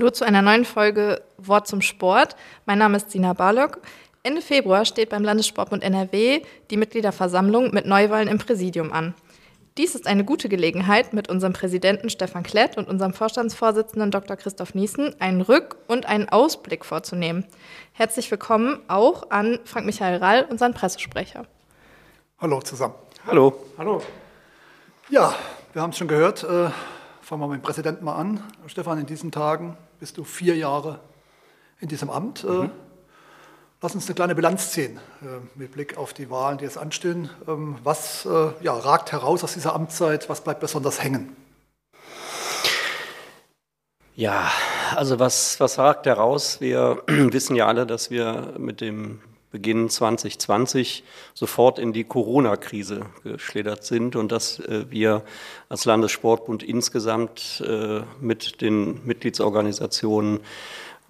Hallo zu einer neuen Folge Wort zum Sport. Mein Name ist Sina Barlock. Ende Februar steht beim Landessportbund NRW die Mitgliederversammlung mit Neuwahlen im Präsidium an. Dies ist eine gute Gelegenheit, mit unserem Präsidenten Stefan Klett und unserem Vorstandsvorsitzenden Dr. Christoph Niesen einen Rück- und einen Ausblick vorzunehmen. Herzlich willkommen auch an Frank-Michael Rall, unseren Pressesprecher. Hallo zusammen. Hallo. Hallo. Ja, wir haben es schon gehört. Äh, fangen wir mit dem Präsidenten mal an. Stefan, in diesen Tagen bist du vier Jahre in diesem Amt. Äh, mhm. Lass uns eine kleine Bilanz ziehen äh, mit Blick auf die Wahlen, die jetzt anstehen. Ähm, was äh, ja, ragt heraus aus dieser Amtszeit? Was bleibt besonders hängen? Ja, also was, was ragt heraus? Wir wissen ja alle, dass wir mit dem Beginn 2020 sofort in die Corona-Krise geschlittert sind und dass äh, wir als Landessportbund insgesamt mit den Mitgliedsorganisationen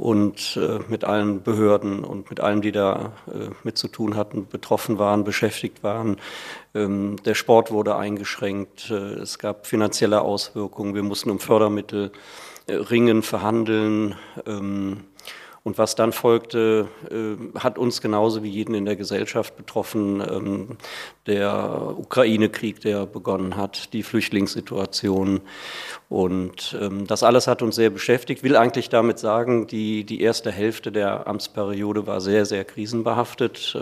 und äh, mit allen Behörden und mit allen, die da äh, mit zu tun hatten, betroffen waren, beschäftigt waren. Ähm, der Sport wurde eingeschränkt, äh, es gab finanzielle Auswirkungen, wir mussten um Fördermittel äh, ringen, verhandeln. Ähm, und was dann folgte, äh, hat uns genauso wie jeden in der Gesellschaft betroffen. Ähm, der Ukraine-Krieg, der begonnen hat, die Flüchtlingssituation. Und ähm, das alles hat uns sehr beschäftigt. Will eigentlich damit sagen, die, die erste Hälfte der Amtsperiode war sehr, sehr krisenbehaftet.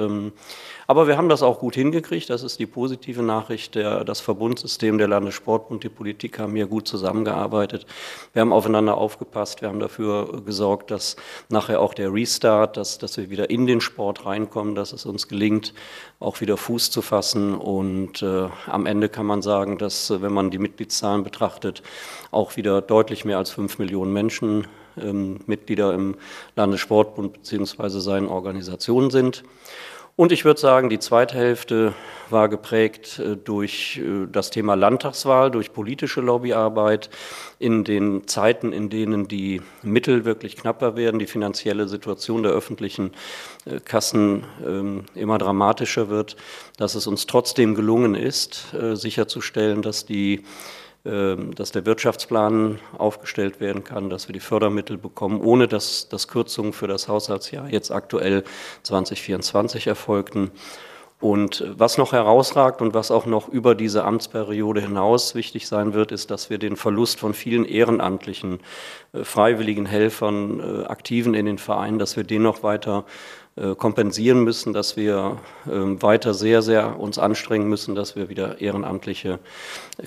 Aber wir haben das auch gut hingekriegt. Das ist die positive Nachricht. Der, das Verbundsystem der Landessportbund, die Politik haben hier gut zusammengearbeitet. Wir haben aufeinander aufgepasst. Wir haben dafür gesorgt, dass nachher auch der Restart, dass, dass wir wieder in den Sport reinkommen, dass es uns gelingt, auch wieder Fuß zu fassen. Und äh, am Ende kann man sagen, dass, wenn man die Mitgliedszahlen betrachtet, auch wieder deutlich mehr als fünf Millionen Menschen ähm, Mitglieder im Landessportbund bzw. seinen Organisationen sind. Und ich würde sagen, die zweite Hälfte war geprägt äh, durch äh, das Thema Landtagswahl, durch politische Lobbyarbeit in den Zeiten, in denen die Mittel wirklich knapper werden, die finanzielle Situation der öffentlichen äh, Kassen ähm, immer dramatischer wird, dass es uns trotzdem gelungen ist, sicherzustellen, dass die dass der Wirtschaftsplan aufgestellt werden kann, dass wir die Fördermittel bekommen, ohne dass, dass Kürzungen für das Haushaltsjahr jetzt aktuell 2024 erfolgten. Und was noch herausragt und was auch noch über diese Amtsperiode hinaus wichtig sein wird, ist, dass wir den Verlust von vielen ehrenamtlichen, äh, freiwilligen Helfern, äh, Aktiven in den Vereinen, dass wir den noch weiter kompensieren müssen, dass wir ähm, weiter sehr, sehr uns anstrengen müssen, dass wir wieder ehrenamtliche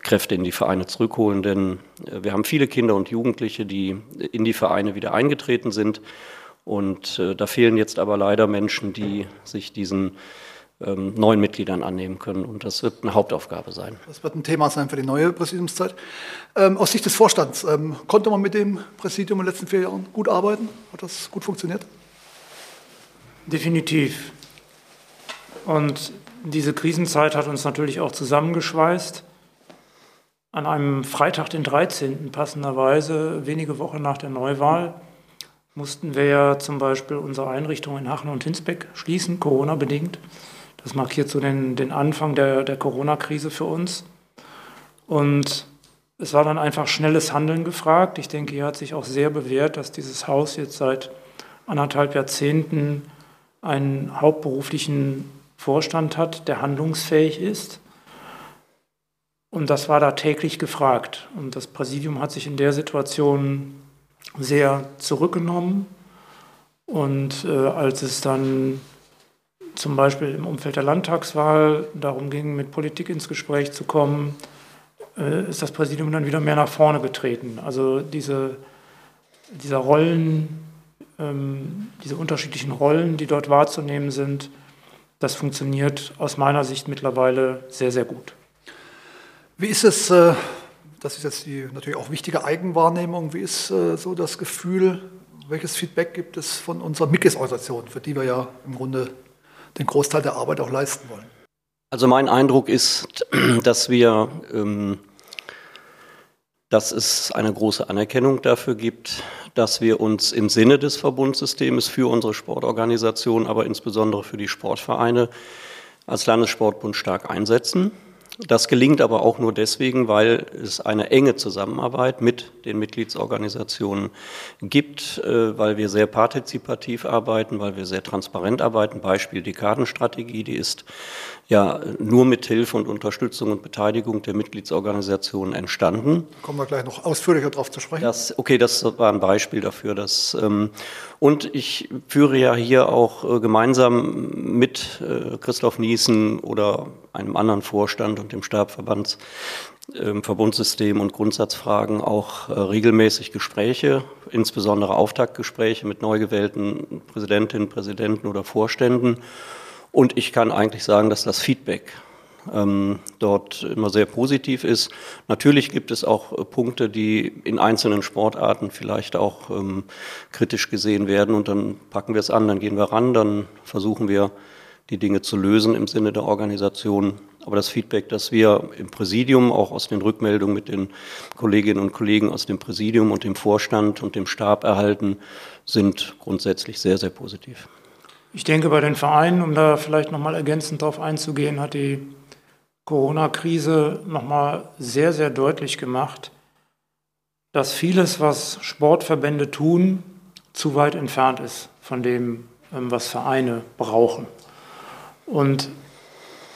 Kräfte in die Vereine zurückholen. Denn äh, wir haben viele Kinder und Jugendliche, die in die Vereine wieder eingetreten sind. Und äh, da fehlen jetzt aber leider Menschen, die sich diesen ähm, neuen Mitgliedern annehmen können. Und das wird eine Hauptaufgabe sein. Das wird ein Thema sein für die neue Präsidiumszeit. Ähm, aus Sicht des Vorstands, konnte man mit dem Präsidium in den letzten vier Jahren gut arbeiten? Hat das gut funktioniert? Definitiv. Und diese Krisenzeit hat uns natürlich auch zusammengeschweißt. An einem Freitag, den 13. passenderweise, wenige Wochen nach der Neuwahl, mussten wir ja zum Beispiel unsere Einrichtung in Hachen und Hinsbeck schließen, Corona-bedingt. Das markiert so den, den Anfang der, der Corona-Krise für uns. Und es war dann einfach schnelles Handeln gefragt. Ich denke, hier hat sich auch sehr bewährt, dass dieses Haus jetzt seit anderthalb Jahrzehnten einen hauptberuflichen Vorstand hat, der handlungsfähig ist. Und das war da täglich gefragt. Und das Präsidium hat sich in der Situation sehr zurückgenommen. Und äh, als es dann zum Beispiel im Umfeld der Landtagswahl darum ging, mit Politik ins Gespräch zu kommen, äh, ist das Präsidium dann wieder mehr nach vorne getreten. Also diese, dieser Rollen, diese unterschiedlichen Rollen, die dort wahrzunehmen sind, das funktioniert aus meiner Sicht mittlerweile sehr, sehr gut. Wie ist es, äh, das ist jetzt die natürlich auch wichtige Eigenwahrnehmung, wie ist äh, so das Gefühl, welches Feedback gibt es von unserer MIGIS-Organisation, für die wir ja im Grunde den Großteil der Arbeit auch leisten wollen? Also mein Eindruck ist, dass wir, ähm, dass es eine große Anerkennung dafür gibt, dass wir uns im Sinne des Verbundsystems für unsere Sportorganisation, aber insbesondere für die Sportvereine als Landessportbund stark einsetzen. Das gelingt aber auch nur deswegen, weil es eine enge Zusammenarbeit mit den Mitgliedsorganisationen gibt, äh, weil wir sehr partizipativ arbeiten, weil wir sehr transparent arbeiten. Beispiel die Kartenstrategie, die ist ja nur mit Hilfe und Unterstützung und Beteiligung der Mitgliedsorganisationen entstanden. Kommen wir gleich noch ausführlicher darauf zu sprechen. Das, okay, das war ein Beispiel dafür. Dass, ähm, und ich führe ja hier auch äh, gemeinsam mit äh, Christoph Niesen oder einem anderen Vorstand und dem Stabverbands ähm, Verbundssystem und Grundsatzfragen auch äh, regelmäßig Gespräche, insbesondere Auftaktgespräche mit neu gewählten Präsidentinnen, Präsidenten oder Vorständen. Und ich kann eigentlich sagen, dass das Feedback ähm, dort immer sehr positiv ist. Natürlich gibt es auch äh, Punkte, die in einzelnen Sportarten vielleicht auch ähm, kritisch gesehen werden und dann packen wir es an, dann gehen wir ran, dann versuchen wir die Dinge zu lösen im Sinne der Organisation. Aber das Feedback, das wir im Präsidium, auch aus den Rückmeldungen mit den Kolleginnen und Kollegen aus dem Präsidium und dem Vorstand und dem Stab erhalten, sind grundsätzlich sehr, sehr positiv. Ich denke, bei den Vereinen, um da vielleicht nochmal ergänzend darauf einzugehen, hat die Corona-Krise nochmal sehr, sehr deutlich gemacht, dass vieles, was Sportverbände tun, zu weit entfernt ist von dem, ähm, was Vereine brauchen. Und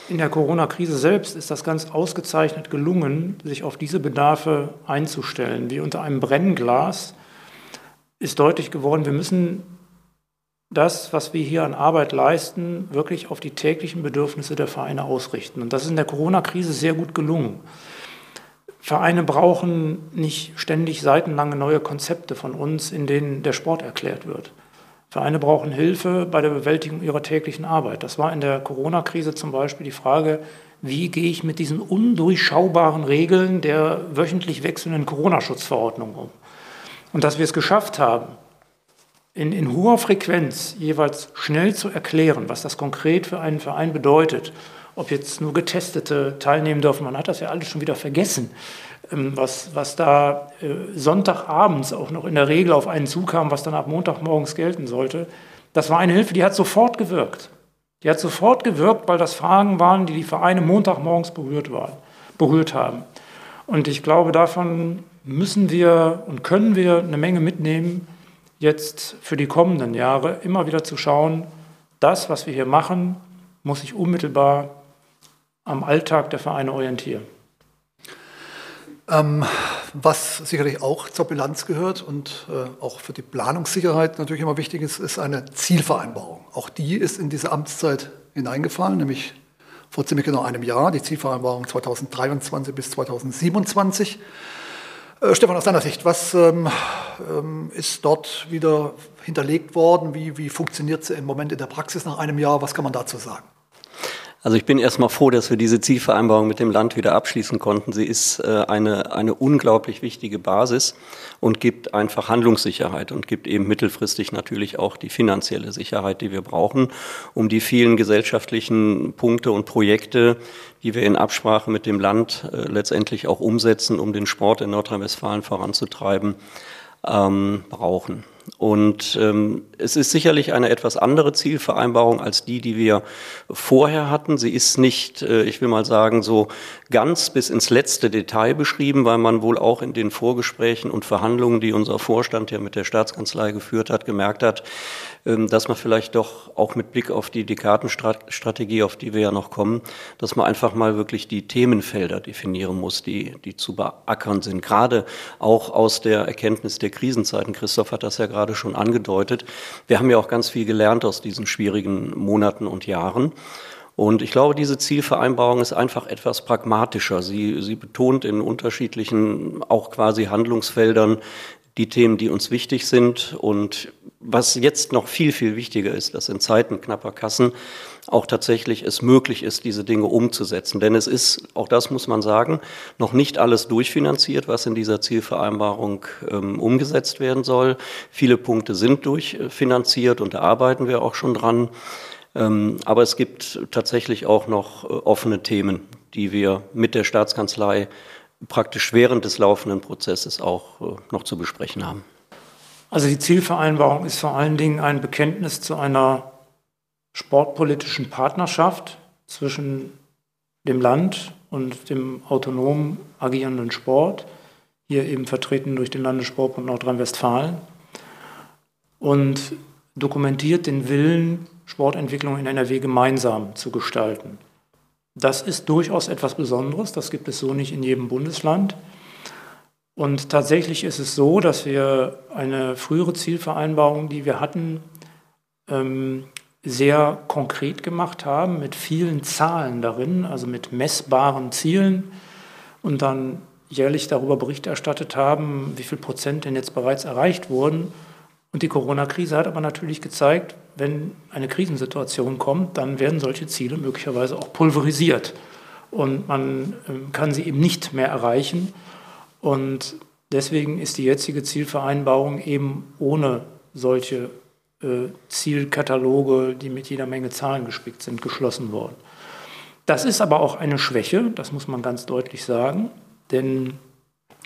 in der Corona-Krise selbst ist das ganz ausgezeichnet gelungen, sich auf diese Bedarfe einzustellen. Wie unter einem Brennglas ist deutlich geworden, wir müssen das, was wir hier an Arbeit leisten, wirklich auf die täglichen Bedürfnisse der Vereine ausrichten. Und das ist in der Corona-Krise sehr gut gelungen. Vereine brauchen nicht ständig seitenlange neue Konzepte von uns, in denen der Sport erklärt wird. Vereine brauchen Hilfe bei der Bewältigung ihrer täglichen Arbeit. Das war in der Corona-Krise zum Beispiel die Frage, wie gehe ich mit diesen undurchschaubaren Regeln der wöchentlich wechselnden Corona-Schutzverordnung um. Und dass wir es geschafft haben, in, in hoher Frequenz jeweils schnell zu erklären, was das konkret für einen Verein bedeutet, ob jetzt nur Getestete teilnehmen dürfen, man hat das ja alles schon wieder vergessen, ähm, was, was da äh, Sonntagabends auch noch in der Regel auf einen zukam, was dann ab Montagmorgens gelten sollte, das war eine Hilfe, die hat sofort gewirkt. Die hat sofort gewirkt, weil das Fragen waren, die die Vereine Montagmorgens berührt, waren, berührt haben. Und ich glaube, davon müssen wir und können wir eine Menge mitnehmen, jetzt für die kommenden Jahre immer wieder zu schauen, das, was wir hier machen, muss sich unmittelbar am Alltag der Vereine orientieren. Ähm, was sicherlich auch zur Bilanz gehört und äh, auch für die Planungssicherheit natürlich immer wichtig ist, ist eine Zielvereinbarung. Auch die ist in diese Amtszeit hineingefallen, nämlich vor ziemlich genau einem Jahr, die Zielvereinbarung 2023 bis 2027. Äh, Stefan, aus deiner Sicht, was ähm, ähm, ist dort wieder hinterlegt worden? Wie, wie funktioniert sie im Moment in der Praxis nach einem Jahr? Was kann man dazu sagen? Also ich bin erstmal froh, dass wir diese Zielvereinbarung mit dem Land wieder abschließen konnten. Sie ist äh, eine, eine unglaublich wichtige Basis und gibt einfach Handlungssicherheit und gibt eben mittelfristig natürlich auch die finanzielle Sicherheit, die wir brauchen, um die vielen gesellschaftlichen Punkte und Projekte, die wir in Absprache mit dem Land äh, letztendlich auch umsetzen, um den Sport in Nordrhein-Westfalen voranzutreiben, ähm, brauchen. Und ähm, es ist sicherlich eine etwas andere Zielvereinbarung als die, die wir vorher hatten. Sie ist nicht, äh, ich will mal sagen, so ganz bis ins letzte Detail beschrieben, weil man wohl auch in den Vorgesprächen und Verhandlungen, die unser Vorstand ja mit der Staatskanzlei geführt hat, gemerkt hat, ähm, dass man vielleicht doch auch mit Blick auf die Dekadenstrategie, auf die wir ja noch kommen, dass man einfach mal wirklich die Themenfelder definieren muss, die, die zu beackern sind. Gerade auch aus der Erkenntnis der Krisenzeiten. Christoph hat das ja gerade schon angedeutet. Wir haben ja auch ganz viel gelernt aus diesen schwierigen Monaten und Jahren. Und ich glaube, diese Zielvereinbarung ist einfach etwas pragmatischer. Sie, sie betont in unterschiedlichen, auch quasi Handlungsfeldern, die Themen, die uns wichtig sind. Und was jetzt noch viel, viel wichtiger ist, dass in Zeiten knapper Kassen auch tatsächlich es möglich ist, diese Dinge umzusetzen. Denn es ist, auch das muss man sagen, noch nicht alles durchfinanziert, was in dieser Zielvereinbarung ähm, umgesetzt werden soll. Viele Punkte sind durchfinanziert und da arbeiten wir auch schon dran. Ähm, aber es gibt tatsächlich auch noch äh, offene Themen, die wir mit der Staatskanzlei praktisch während des laufenden Prozesses auch äh, noch zu besprechen haben. Also die Zielvereinbarung ist vor allen Dingen ein Bekenntnis zu einer sportpolitischen Partnerschaft zwischen dem Land und dem autonom agierenden Sport, hier eben vertreten durch den Landessportbund Nordrhein-Westfalen, und dokumentiert den Willen, Sportentwicklung in NRW gemeinsam zu gestalten. Das ist durchaus etwas Besonderes, das gibt es so nicht in jedem Bundesland. Und tatsächlich ist es so, dass wir eine frühere Zielvereinbarung, die wir hatten, ähm, sehr konkret gemacht haben, mit vielen Zahlen darin, also mit messbaren Zielen und dann jährlich darüber Bericht erstattet haben, wie viel Prozent denn jetzt bereits erreicht wurden. Und die Corona-Krise hat aber natürlich gezeigt, wenn eine Krisensituation kommt, dann werden solche Ziele möglicherweise auch pulverisiert. Und man ähm, kann sie eben nicht mehr erreichen. Und deswegen ist die jetzige Zielvereinbarung eben ohne solche Zielkataloge, die mit jeder Menge Zahlen gespickt sind, geschlossen worden. Das ist aber auch eine Schwäche, das muss man ganz deutlich sagen, denn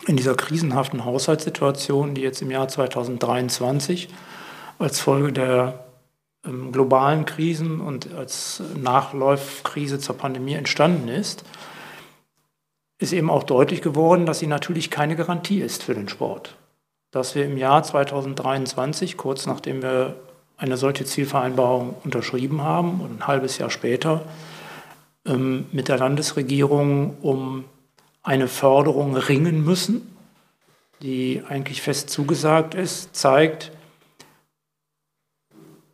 in dieser krisenhaften Haushaltssituation, die jetzt im Jahr 2023 als Folge der ähm, globalen Krisen und als Nachläufkrise zur Pandemie entstanden ist, ist eben auch deutlich geworden, dass sie natürlich keine Garantie ist für den Sport. Dass wir im Jahr 2023, kurz nachdem wir eine solche Zielvereinbarung unterschrieben haben und ein halbes Jahr später, ähm, mit der Landesregierung um eine Förderung ringen müssen, die eigentlich fest zugesagt ist, zeigt,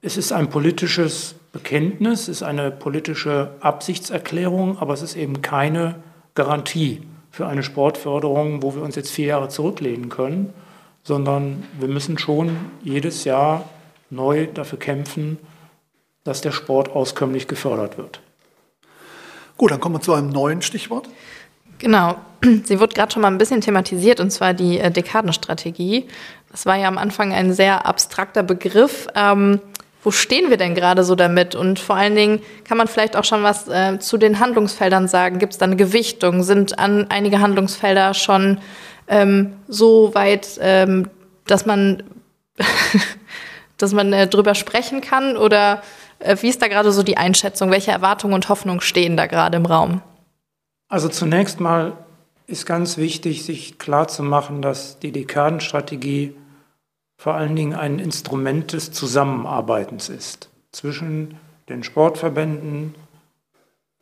es ist ein politisches Bekenntnis, es ist eine politische Absichtserklärung, aber es ist eben keine Garantie für eine Sportförderung, wo wir uns jetzt vier Jahre zurücklehnen können, sondern wir müssen schon jedes Jahr neu dafür kämpfen, dass der Sport auskömmlich gefördert wird. Gut, dann kommen wir zu einem neuen Stichwort. Genau. Sie wurde gerade schon mal ein bisschen thematisiert, und zwar die äh, Dekadenstrategie. Das war ja am Anfang ein sehr abstrakter Begriff. Ähm, wo stehen wir denn gerade so damit? Und vor allen Dingen kann man vielleicht auch schon was äh, zu den Handlungsfeldern sagen. Gibt es da eine Gewichtung? Sind an einige Handlungsfelder schon ähm, so weit, ähm, dass man, dass man äh, drüber sprechen kann? Oder äh, wie ist da gerade so die Einschätzung? Welche Erwartungen und Hoffnungen stehen da gerade im Raum? Also zunächst mal ist ganz wichtig, sich klarzumachen, dass die Dekadenstrategie vor allen Dingen ein Instrument des Zusammenarbeitens ist zwischen den Sportverbänden,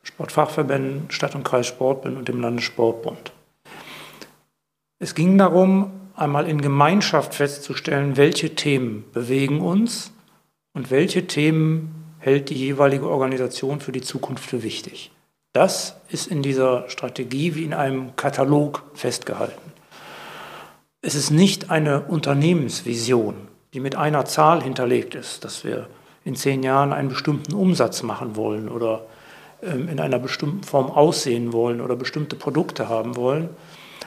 Sportfachverbänden, Stadt- und Kreissportbund und dem Landessportbund. Es ging darum, einmal in Gemeinschaft festzustellen, welche Themen bewegen uns und welche Themen hält die jeweilige Organisation für die Zukunft für wichtig. Das ist in dieser Strategie wie in einem Katalog festgehalten. Es ist nicht eine Unternehmensvision, die mit einer Zahl hinterlegt ist, dass wir in zehn Jahren einen bestimmten Umsatz machen wollen oder ähm, in einer bestimmten Form aussehen wollen oder bestimmte Produkte haben wollen,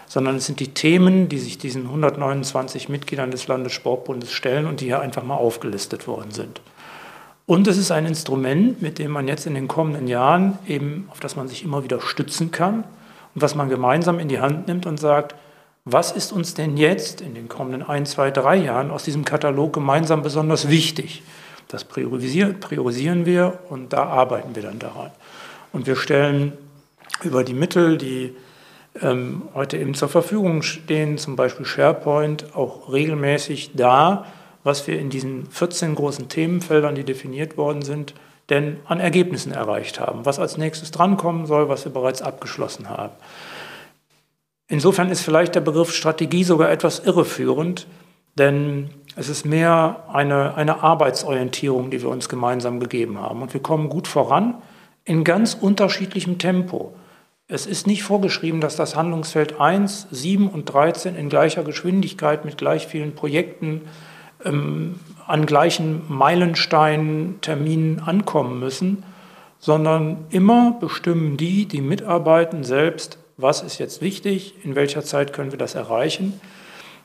sondern es sind die Themen, die sich diesen 129 Mitgliedern des Landessportbundes stellen und die hier einfach mal aufgelistet worden sind. Und es ist ein Instrument, mit dem man jetzt in den kommenden Jahren eben, auf das man sich immer wieder stützen kann und was man gemeinsam in die Hand nimmt und sagt, was ist uns denn jetzt in den kommenden ein, zwei, drei Jahren aus diesem Katalog gemeinsam besonders wichtig? Das priorisieren, wir und da arbeiten wir dann daran. Und wir stellen über die Mittel, die ähm, heute eben zur Verfügung stehen, zum Beispiel SharePoint, auch regelmäßig dar, was wir in diesen 14 großen Themenfeldern, die definiert worden sind, denn an Ergebnissen erreicht haben, was als nächstes drankommen soll, was wir bereits abgeschlossen haben. Insofern ist vielleicht der Begriff Strategie sogar etwas irreführend, denn es ist mehr eine, eine Arbeitsorientierung, die wir uns gemeinsam gegeben haben. Und wir kommen gut voran in ganz unterschiedlichem Tempo. Es ist nicht vorgeschrieben, dass das Handlungsfeld 1, 7 und 13 in gleicher Geschwindigkeit mit gleich vielen Projekten ähm, an gleichen Meilensteinen, Terminen ankommen müssen, sondern immer bestimmen die, die mitarbeiten, selbst, was ist jetzt wichtig, in welcher Zeit können wir das erreichen.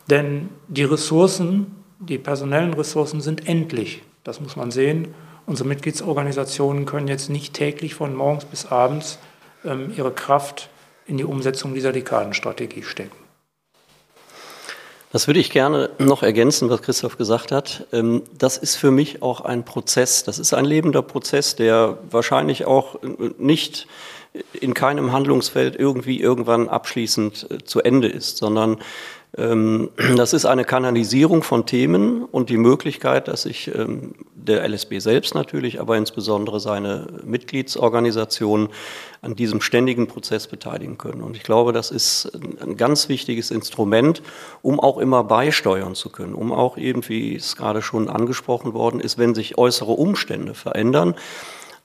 Denn die Ressourcen, die personellen Ressourcen sind endlich. Das muss man sehen. Unsere Mitgliedsorganisationen können jetzt nicht täglich von morgens bis abends ihre Kraft in die Umsetzung dieser Dekadenstrategie stecken. Das würde ich gerne noch ergänzen, was Christoph gesagt hat. Ähm, das ist für mich auch ein Prozess. Das ist ein lebender Prozess, der wahrscheinlich auch nicht in keinem Handlungsfeld irgendwie irgendwann abschließend äh, zu Ende ist, sondern ähm, das ist eine Kanalisierung von Themen und die Möglichkeit, dass sich ähm, der LSB selbst natürlich, aber insbesondere seine Mitgliedsorganisationen an diesem ständigen Prozess beteiligen können. Und ich glaube, das ist ein ganz wichtiges Instrument, um auch immer beisteuern zu können, um auch eben, wie es gerade schon angesprochen worden ist, wenn sich äußere Umstände verändern,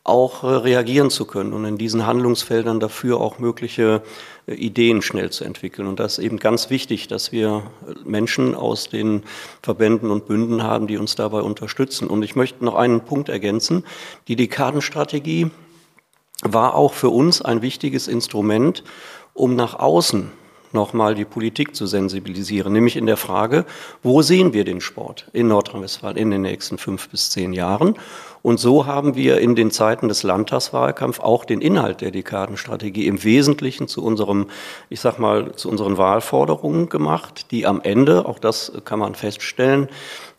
auch äh, reagieren zu können und in diesen Handlungsfeldern dafür auch mögliche äh, Ideen schnell zu entwickeln. Und das ist eben ganz wichtig, dass wir Menschen aus den Verbänden und Bünden haben, die uns dabei unterstützen. Und ich möchte noch einen Punkt ergänzen. Die Dekadenstrategie war auch für uns ein wichtiges Instrument, um nach außen nochmal die Politik zu sensibilisieren, nämlich in der Frage, wo sehen wir den Sport in Nordrhein-Westfalen in den nächsten fünf bis zehn Jahren und so haben wir in den Zeiten des Landtagswahlkampfs auch den Inhalt der Dekadenstrategie im Wesentlichen zu unserem, ich sag mal, zu unseren Wahlforderungen gemacht, die am Ende, auch das kann man feststellen,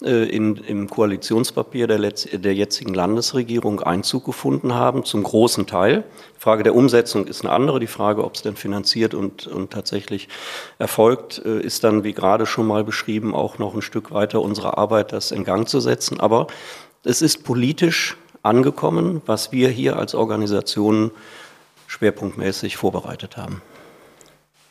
äh, in, im Koalitionspapier der, der jetzigen Landesregierung Einzug gefunden haben, zum großen Teil. Die Frage der Umsetzung ist eine andere. Die Frage, ob es denn finanziert und, und tatsächlich erfolgt, äh, ist dann, wie gerade schon mal beschrieben, auch noch ein Stück weiter unsere Arbeit, das in Gang zu setzen. Aber es ist politisch angekommen, was wir hier als Organisation schwerpunktmäßig vorbereitet haben.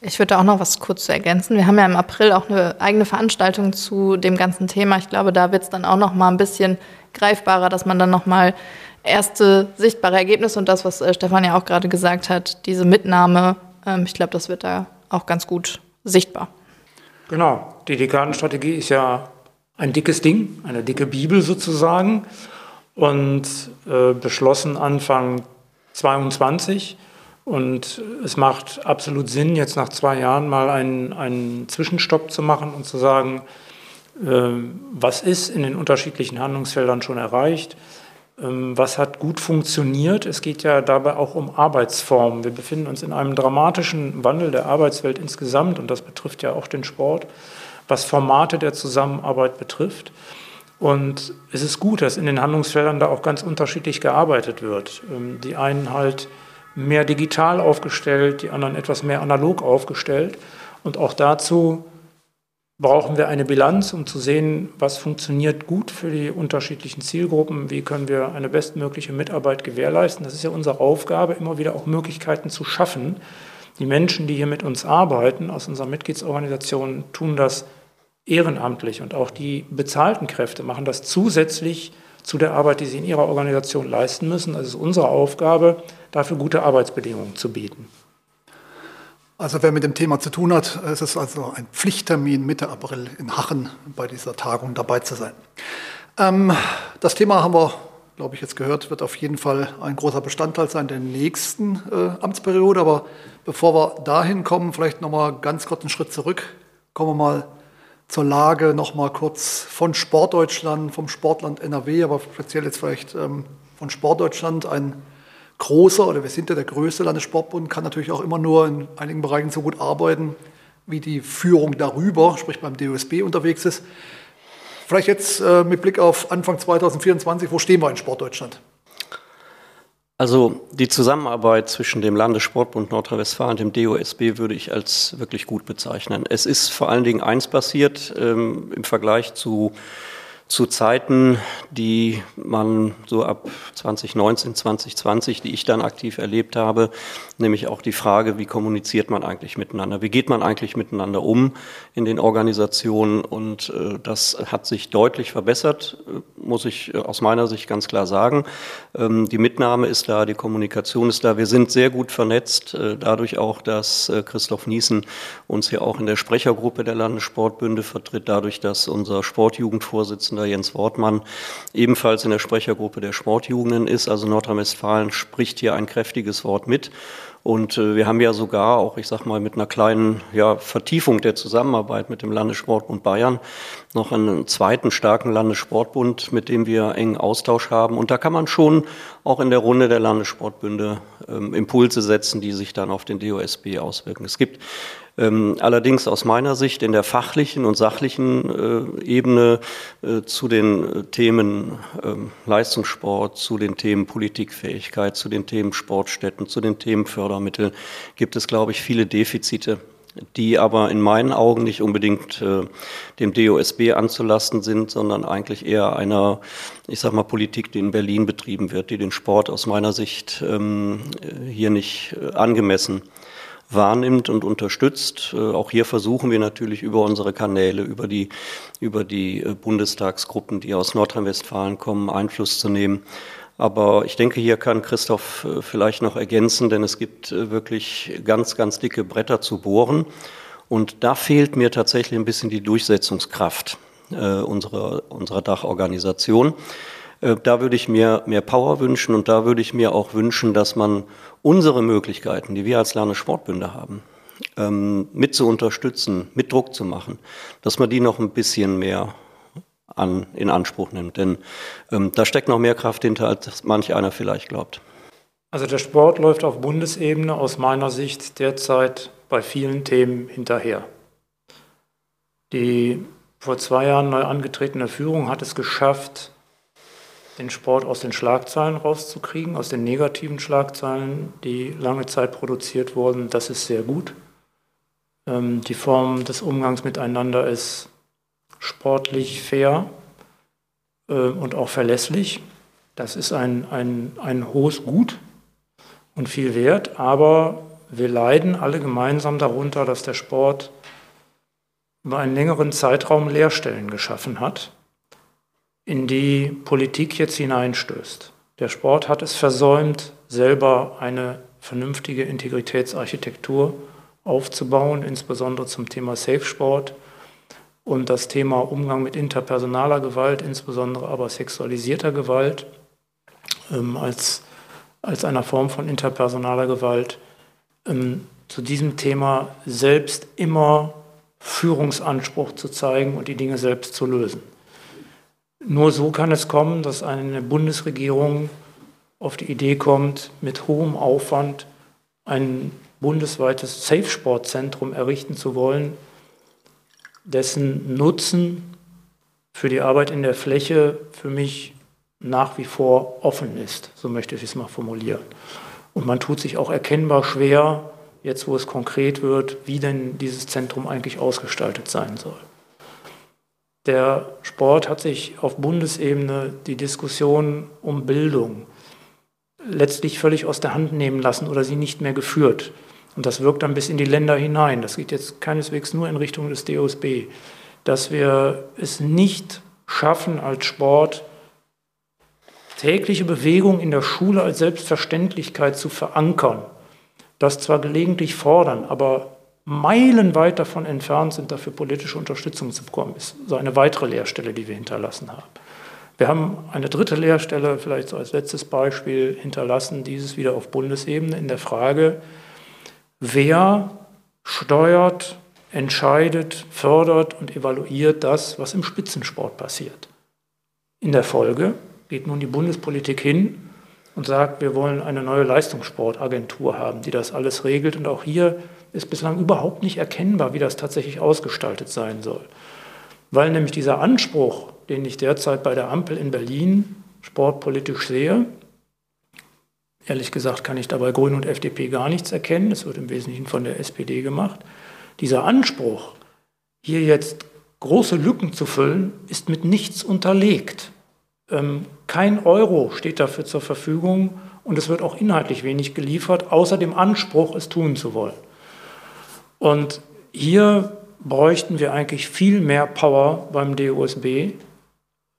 Ich würde auch noch was kurz zu ergänzen. Wir haben ja im April auch eine eigene Veranstaltung zu dem ganzen Thema. Ich glaube, da wird es dann auch noch mal ein bisschen greifbarer, dass man dann noch mal erste sichtbare Ergebnisse und das, was äh, Stefan ja auch gerade gesagt hat, diese Mitnahme, ähm, ich glaube, das wird da auch ganz gut sichtbar. Genau. Die Dekadenstrategie ist ja ein dickes Ding, eine dicke Bibel sozusagen und äh, beschlossen Anfang 22. Und es macht absolut Sinn, jetzt nach zwei Jahren mal einen, einen Zwischenstopp zu machen und zu sagen, äh, was ist in den unterschiedlichen Handlungsfeldern schon erreicht, ähm, was hat gut funktioniert. Es geht ja dabei auch um Arbeitsformen. Wir befinden uns in einem dramatischen Wandel der Arbeitswelt insgesamt und das betrifft ja auch den Sport was Formate der Zusammenarbeit betrifft. Und es ist gut, dass in den Handlungsfeldern da auch ganz unterschiedlich gearbeitet wird. Ähm, die einen halt mehr digital aufgestellt, die anderen etwas mehr analog aufgestellt. Und auch dazu brauchen wir eine Bilanz, um zu sehen, was funktioniert gut für die unterschiedlichen Zielgruppen, wie können wir eine bestmögliche Mitarbeit gewährleisten. Das ist ja unsere Aufgabe, immer wieder auch Möglichkeiten zu schaffen. Die Menschen, die hier mit uns arbeiten, aus unserer Mitgliedsorganisation, tun das ehrenamtlich und auch die bezahlten Kräfte machen das zusätzlich zu der Arbeit, die sie in ihrer Organisation leisten müssen. Also es ist unsere Aufgabe, dafür gute Arbeitsbedingungen zu bieten. Also wer mit dem Thema zu tun hat, es ist also ein Pflichttermin Mitte April in Hachen bei dieser Tagung dabei zu sein. Ähm, das Thema haben wir, glaube ich, jetzt gehört, wird auf jeden Fall ein großer Bestandteil sein der nächsten äh, Amtsperiode. Aber bevor wir dahin kommen, vielleicht noch mal ganz kurz einen Schritt zurück. Kommen wir mal zur Lage noch mal kurz von Sportdeutschland, vom Sportland NRW, aber speziell jetzt vielleicht ähm, von Sportdeutschland. Ein großer, oder wir sind ja der größte Landessportbund, kann natürlich auch immer nur in einigen Bereichen so gut arbeiten, wie die Führung darüber, sprich beim DOSB unterwegs ist. Vielleicht jetzt äh, mit Blick auf Anfang 2024, wo stehen wir in Sportdeutschland? Also die Zusammenarbeit zwischen dem Landessportbund Nordrhein-Westfalen und dem DOSB würde ich als wirklich gut bezeichnen. Es ist vor allen Dingen eins passiert ähm, im Vergleich zu zu Zeiten, die man so ab 2019, 2020, die ich dann aktiv erlebt habe, nämlich auch die Frage, wie kommuniziert man eigentlich miteinander, wie geht man eigentlich miteinander um in den Organisationen? Und äh, das hat sich deutlich verbessert, äh, muss ich äh, aus meiner Sicht ganz klar sagen. Ähm, die Mitnahme ist da, die Kommunikation ist da, wir sind sehr gut vernetzt, äh, dadurch auch, dass äh, Christoph Niesen uns hier auch in der Sprechergruppe der Landessportbünde vertritt, dadurch, dass unser Sportjugendvorsitzender Vorsitzender Jens Wortmann ebenfalls in der Sprechergruppe der Sportjugenden ist. Also Nordrhein-Westfalen spricht hier ein kräftiges Wort mit. Und äh, wir haben ja sogar auch, ich sag mal, mit einer kleinen ja, Vertiefung der Zusammenarbeit mit dem Landessportbund Bayern noch einen zweiten starken Landessportbund, mit dem wir engen Austausch haben. Und da kann man schon auch in der Runde der Landessportbünde ähm, Impulse setzen, die sich dann auf den DOSB auswirken. Es gibt Ähm, allerdings aus meiner Sicht in der fachlichen und sachlichen äh, Ebene äh, zu den äh, Themen ähm, Leistungssport, zu den Themen Politikfähigkeit, zu den Themen Sportstätten, zu den Themen Fördermittel gibt es, glaube ich, viele Defizite die aber in meinen Augen nicht unbedingt äh, dem DOSB anzulasten sind, sondern eigentlich eher einer, ich sag mal, Politik, die in Berlin betrieben wird, die den Sport aus meiner Sicht ähm, hier nicht äh, angemessen wahrnimmt und unterstützt. Äh, auch hier versuchen wir natürlich über unsere Kanäle, über die, über die äh, Bundestagsgruppen, die aus Nordrhein-Westfalen kommen, Einfluss zu nehmen. Aber ich denke, hier kann Christoph äh, vielleicht noch ergänzen, denn es gibt wirklich ganz, ganz dicke Bretter zu bohren. Und da fehlt mir tatsächlich ein bisschen die Durchsetzungskraft unserer, unserer Dachorganisation. Äh, da würde ich mir mehr Power wünschen und da würde ich mir auch wünschen, dass man unsere Möglichkeiten, die wir als Landessportbünde haben, ähm, mit zu unterstützen, mit Druck zu machen, dass man die noch ein bisschen mehr an, in Anspruch nimmt. Denn ähm, da steckt noch mehr Kraft hinter, als manch einer vielleicht glaubt. Also der Sport läuft auf Bundesebene aus meiner Sicht derzeit bei vielen Themen hinterher. Die vor zwei Jahren neu angetretene Führung hat es geschafft, den Sport aus den Schlagzeilen rauszukriegen, aus den negativen Schlagzeilen, die lange Zeit produziert wurden. Das ist sehr gut. Ähm, die Form des Umgangs miteinander ist sportlich fair äh, und auch verlässlich. Das ist ein, ein, ein hohes Gut und viel wert, aber wir leiden alle gemeinsam darunter, dass der Sport über einen längeren Zeitraum Leerstellen geschaffen hat in die Politik jetzt hineinstößt. Der Sport hat es versäumt, selber eine vernünftige Integritätsarchitektur aufzubauen, insbesondere zum Thema Safe Sport und das Thema Umgang mit interpersonaler Gewalt, insbesondere aber sexualisierter Gewalt ähm, als, als einer Form von interpersonaler Gewalt, ähm, zu diesem Thema selbst immer Führungsanspruch zu zeigen und die Dinge selbst zu lösen. Nur so kann es kommen, dass eine Bundesregierung auf die Idee kommt, mit hohem Aufwand ein bundesweites Safe-Sport-Zentrum errichten zu wollen, dessen Nutzen für die Arbeit in der Fläche für mich nach wie vor offen ist. So möchte ich es mal formulieren. Und man tut sich auch erkennbar schwer, jetzt wo es konkret wird, wie denn dieses Zentrum eigentlich ausgestaltet sein soll. Der Sport hat sich auf Bundesebene die Diskussion um Bildung letztlich völlig aus der Hand nehmen lassen oder sie nicht mehr geführt. Und das wirkt dann bis in die Länder hinein. Das geht jetzt keineswegs nur in Richtung des DOSB, dass wir es nicht schaffen, als Sport tägliche Bewegung in der Schule als Selbstverständlichkeit zu verankern. Das zwar gelegentlich fordern, aber meilenweit davon entfernt sind, dafür politische Unterstützung zu bekommen, ist so eine weitere Lehrstelle, die wir hinterlassen haben. Wir haben eine dritte Lehrstelle, vielleicht so als letztes Beispiel, hinterlassen, dieses wieder auf Bundesebene in der Frage, wer steuert, entscheidet, fördert und evaluiert das, was im Spitzensport passiert. In der Folge geht nun die Bundespolitik hin und sagt, wir wollen eine neue Leistungssportagentur haben, die das alles regelt und auch hier ist bislang überhaupt nicht erkennbar, wie das tatsächlich ausgestaltet sein soll. Weil nämlich dieser Anspruch, den ich derzeit bei der Ampel in Berlin sportpolitisch sehe, ehrlich gesagt kann ich dabei Grüne und FDP gar nichts erkennen, es wird im Wesentlichen von der SPD gemacht, dieser Anspruch, hier jetzt große Lücken zu füllen, ist mit nichts unterlegt. Ähm, kein Euro steht dafür zur Verfügung und es wird auch inhaltlich wenig geliefert, außer dem Anspruch, es tun zu wollen. Und hier bräuchten wir eigentlich viel mehr Power beim DOSB,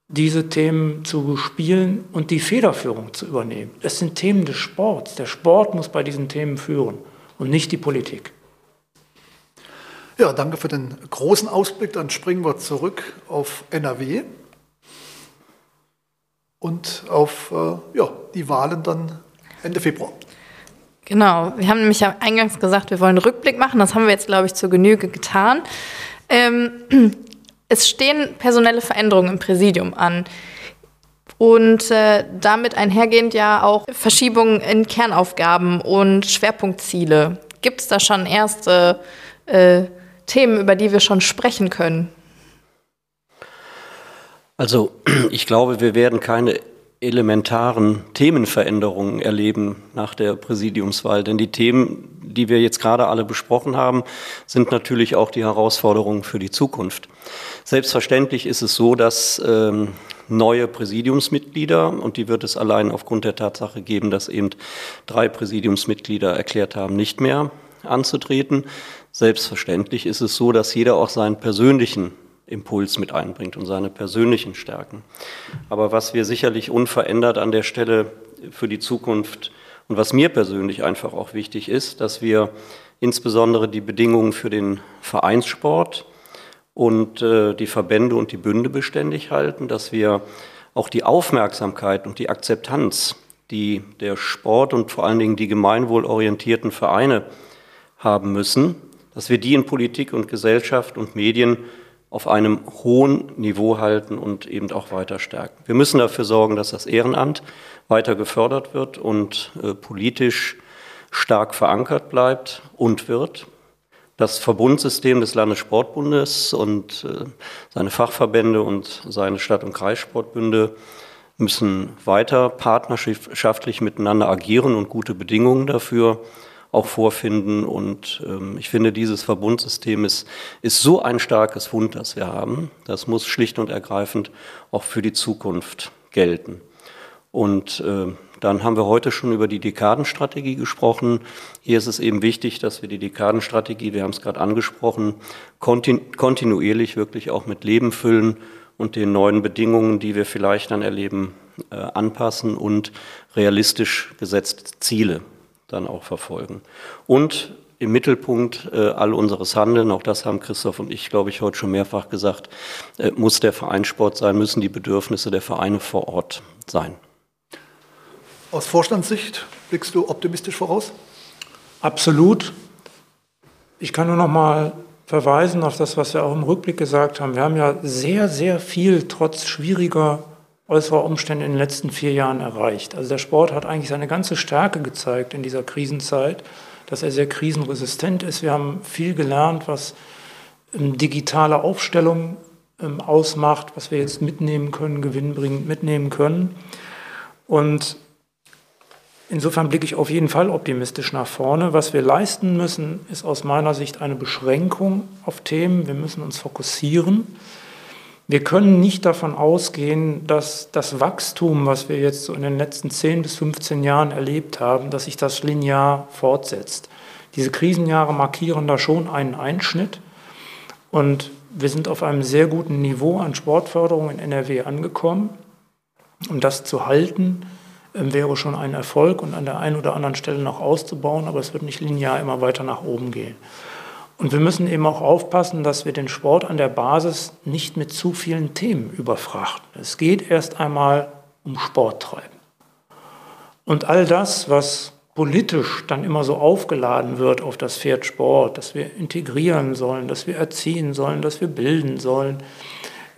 diese Themen zu bespielen und die Federführung zu übernehmen. Es sind Themen des Sports. Der Sport muss bei diesen Themen führen und nicht die Politik. Ja, danke für den großen Ausblick. Dann springen wir zurück auf NRW und auf äh, ja, die Wahlen dann Ende Februar. Genau, wir haben nämlich ja eingangs gesagt, wir wollen einen Rückblick machen. Das haben wir jetzt, glaube ich, zur Genüge getan. Ähm, es stehen personelle Veränderungen im Präsidium an. Und äh, damit einhergehend ja auch Verschiebungen in Kernaufgaben und Schwerpunktziele. Gibt es da schon erste äh, Themen, über die wir schon sprechen können? Also ich glaube, wir werden keine elementaren Themenveränderungen erleben nach der Präsidiumswahl. Denn die Themen, die wir jetzt gerade alle besprochen haben, sind natürlich auch die Herausforderungen für die Zukunft. Selbstverständlich ist es so, dass ähm, neue Präsidiumsmitglieder, und die wird es allein aufgrund der Tatsache geben, dass eben drei Präsidiumsmitglieder erklärt haben, nicht mehr anzutreten. Selbstverständlich ist es so, dass jeder auch seinen persönlichen Impuls mit einbringt und seine persönlichen Stärken. Aber was wir sicherlich unverändert an der Stelle für die Zukunft und was mir persönlich einfach auch wichtig ist, dass wir insbesondere die Bedingungen für den Vereinssport und äh, die Verbände und die Bünde beständig halten, dass wir auch die Aufmerksamkeit und die Akzeptanz, die der Sport und vor allen Dingen die gemeinwohlorientierten Vereine haben müssen, dass wir die in Politik und Gesellschaft und Medien auf einem hohen Niveau halten und eben auch weiter stärken. Wir müssen dafür sorgen, dass das Ehrenamt weiter gefördert wird und äh, politisch stark verankert bleibt und wird. Das Verbundsystem des Landessportbundes und äh, seine Fachverbände und seine Stadt- und Kreissportbünde müssen weiter partnerschaftlich miteinander agieren und gute Bedingungen dafür auch vorfinden. Und ähm, ich finde, dieses Verbundsystem ist, ist so ein starkes Fund, das wir haben. Das muss schlicht und ergreifend auch für die Zukunft gelten. Und äh, dann haben wir heute schon über die Dekadenstrategie gesprochen. Hier ist es eben wichtig, dass wir die Dekadenstrategie, wir haben es gerade angesprochen, kontinuierlich wirklich auch mit Leben füllen und den neuen Bedingungen, die wir vielleicht dann erleben, äh, anpassen und realistisch gesetzte Ziele dann auch verfolgen. Und im Mittelpunkt äh, all unseres Handeln, auch das haben Christoph und ich, glaube ich, heute schon mehrfach gesagt, äh, muss der Vereinssport sein, müssen die Bedürfnisse der Vereine vor Ort sein. Aus Vorstandssicht blickst du optimistisch voraus? Absolut. Ich kann nur noch mal verweisen auf das, was wir auch im Rückblick gesagt haben. Wir haben ja sehr, sehr viel trotz schwieriger äußerer Umstände in den letzten vier Jahren erreicht. Also der Sport hat eigentlich seine ganze Stärke gezeigt in dieser Krisenzeit, dass er sehr krisenresistent ist. Wir haben viel gelernt, was ähm, digitale Aufstellung ähm, ausmacht, was wir jetzt mitnehmen können, gewinnbringend mitnehmen können. Und insofern blicke ich auf jeden Fall optimistisch nach vorne. Was wir leisten müssen, ist aus meiner Sicht eine Beschränkung auf Themen. Wir müssen uns fokussieren. Wir können nicht davon ausgehen, dass das Wachstum, was wir jetzt so in den letzten 10 bis 15 Jahren erlebt haben, dass sich das linear fortsetzt. Diese Krisenjahre markieren da schon einen Einschnitt und wir sind auf einem sehr guten Niveau an Sportförderung in NRW angekommen. Um das zu halten, ähm, wäre schon ein Erfolg und an der einen oder anderen Stelle noch auszubauen, aber es wird nicht linear immer weiter nach oben gehen. Und wir müssen eben auch aufpassen, dass wir den Sport an der Basis nicht mit zu vielen Themen überfrachten. Es geht erst einmal um Sporttreiben. Und all das, was politisch dann immer so aufgeladen wird auf das Pferd Sport, dass wir integrieren sollen, dass wir erziehen sollen, dass wir bilden sollen,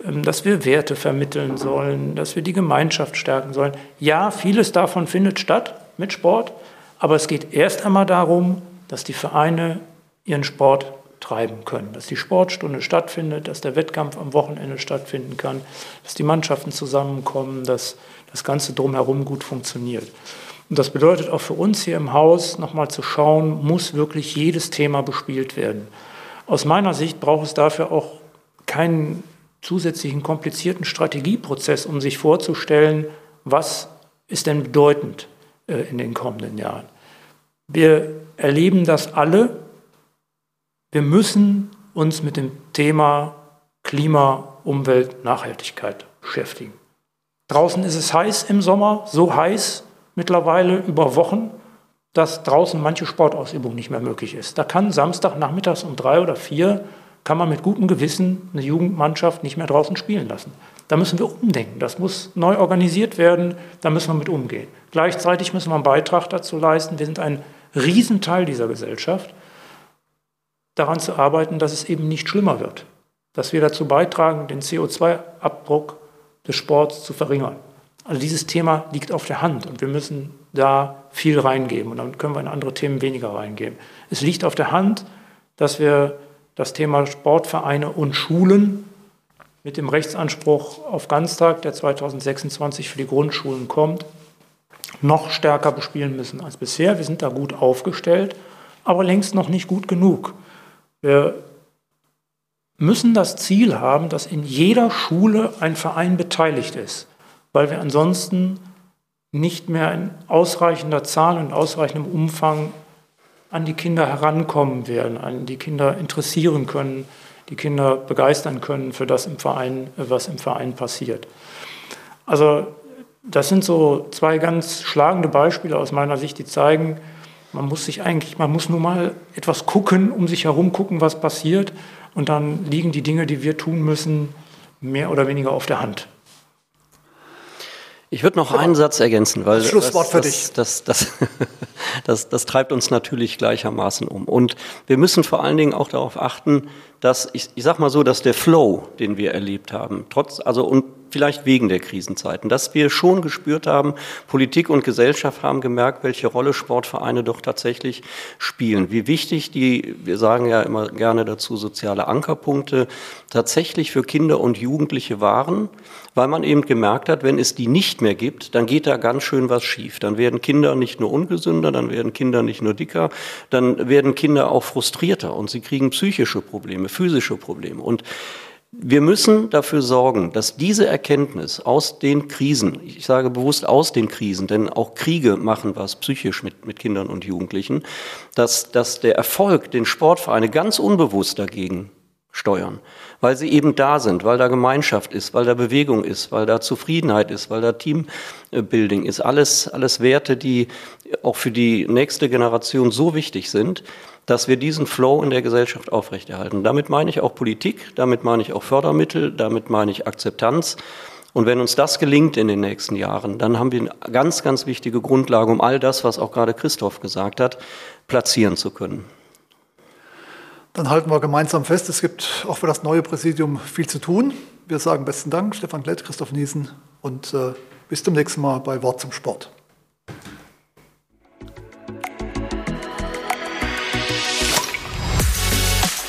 ähm, dass wir Werte vermitteln sollen, dass wir die Gemeinschaft stärken sollen. Ja, vieles davon findet statt mit Sport, aber es geht erst einmal darum, dass die Vereine ihren Sport treiben können. Dass die Sportstunde stattfindet, dass der Wettkampf am Wochenende stattfinden kann, dass die Mannschaften zusammenkommen, dass das Ganze drumherum gut funktioniert. Und das bedeutet auch für uns hier im Haus nochmal zu schauen, muss wirklich jedes Thema bespielt werden. Aus meiner Sicht braucht es dafür auch keinen zusätzlichen komplizierten Strategieprozess, um sich vorzustellen, was ist denn bedeutend äh, in den kommenden Jahren. Wir erleben das alle wir müssen uns mit dem Thema Klima, Umwelt, Nachhaltigkeit beschäftigen. Draußen ist es heiß im Sommer, so heiß mittlerweile über Wochen, dass draußen manche Sportausübung nicht mehr möglich ist. Da kann Samstagnachmittags um drei oder vier kann man mit gutem Gewissen eine Jugendmannschaft nicht mehr draußen spielen lassen. Da müssen wir umdenken. Das muss neu organisiert werden. Da müssen wir mit umgehen. Gleichzeitig müssen wir einen Beitrag dazu leisten. Wir sind ein Riesenteil dieser Gesellschaft daran zu arbeiten, dass es eben nicht schlimmer wird. Dass wir dazu beitragen, den CO2-Abdruck des Sports zu verringern. Also dieses Thema liegt auf der Hand und wir müssen da viel reingeben und dann können wir in andere Themen weniger reingeben. Es liegt auf der Hand, dass wir das Thema Sportvereine und Schulen mit dem Rechtsanspruch auf Ganztag, der 2026 für die Grundschulen kommt, noch stärker bespielen müssen als bisher. Wir sind da gut aufgestellt, aber längst noch nicht gut genug. Wir müssen das Ziel haben, dass in jeder Schule ein Verein beteiligt ist, weil wir ansonsten nicht mehr in ausreichender Zahl und ausreichendem Umfang an die Kinder herankommen werden, an die Kinder interessieren können, die Kinder begeistern können für das im Verein, was im Verein passiert. Also das sind so zwei ganz schlagende Beispiele aus meiner Sicht, die zeigen, man muss sich eigentlich, man muss nur mal etwas gucken, um sich herum gucken, was passiert. Und dann liegen die Dinge, die wir tun müssen, mehr oder weniger auf der Hand. Ich würde noch einen Satz ergänzen, weil das Schlusswort für dich. Das, das, das, das, treibt uns natürlich gleichermaßen um. Und wir müssen vor allen Dingen auch darauf achten, dass ich, ich sag mal so, dass der Flow, den wir erlebt haben, trotz also und vielleicht wegen der Krisenzeiten, dass wir schon gespürt haben, Politik und Gesellschaft haben gemerkt, welche Rolle Sportvereine doch tatsächlich spielen. Wie wichtig die, wir sagen ja immer gerne dazu, soziale Ankerpunkte tatsächlich für Kinder und Jugendliche waren, weil man eben gemerkt hat, wenn es die nicht mehr gibt, dann geht da ganz schön was schief. Dann werden Kinder nicht nur ungesünder, dann werden Kinder nicht nur dicker, dann werden Kinder auch frustrierter und sie kriegen psychische Probleme, physische Probleme. Und wir müssen dafür sorgen, dass diese Erkenntnis aus den Krisen, ich sage bewusst aus den Krisen, denn auch Kriege machen was psychisch mit, mit Kindern und Jugendlichen, dass, dass der Erfolg den Sportvereine ganz unbewusst dagegen steuern, weil sie eben da sind, weil da Gemeinschaft ist, weil da Bewegung ist, weil da Zufriedenheit ist, weil da Teambuilding ist. Alles, alles Werte, die auch für die nächste Generation so wichtig sind, dass wir diesen Flow in der Gesellschaft aufrechterhalten. Damit meine ich auch Politik, damit meine ich auch Fördermittel, damit meine ich Akzeptanz. Und wenn uns das gelingt in den nächsten Jahren, dann haben wir eine ganz, ganz wichtige Grundlage, um all das, was auch gerade Christoph gesagt hat, platzieren zu können. Dann halten wir gemeinsam fest, es gibt auch für das neue Präsidium viel zu tun. Wir sagen besten Dank, Stefan Klett, Christoph Niesen und äh, bis zum nächsten Mal bei Wort zum Sport.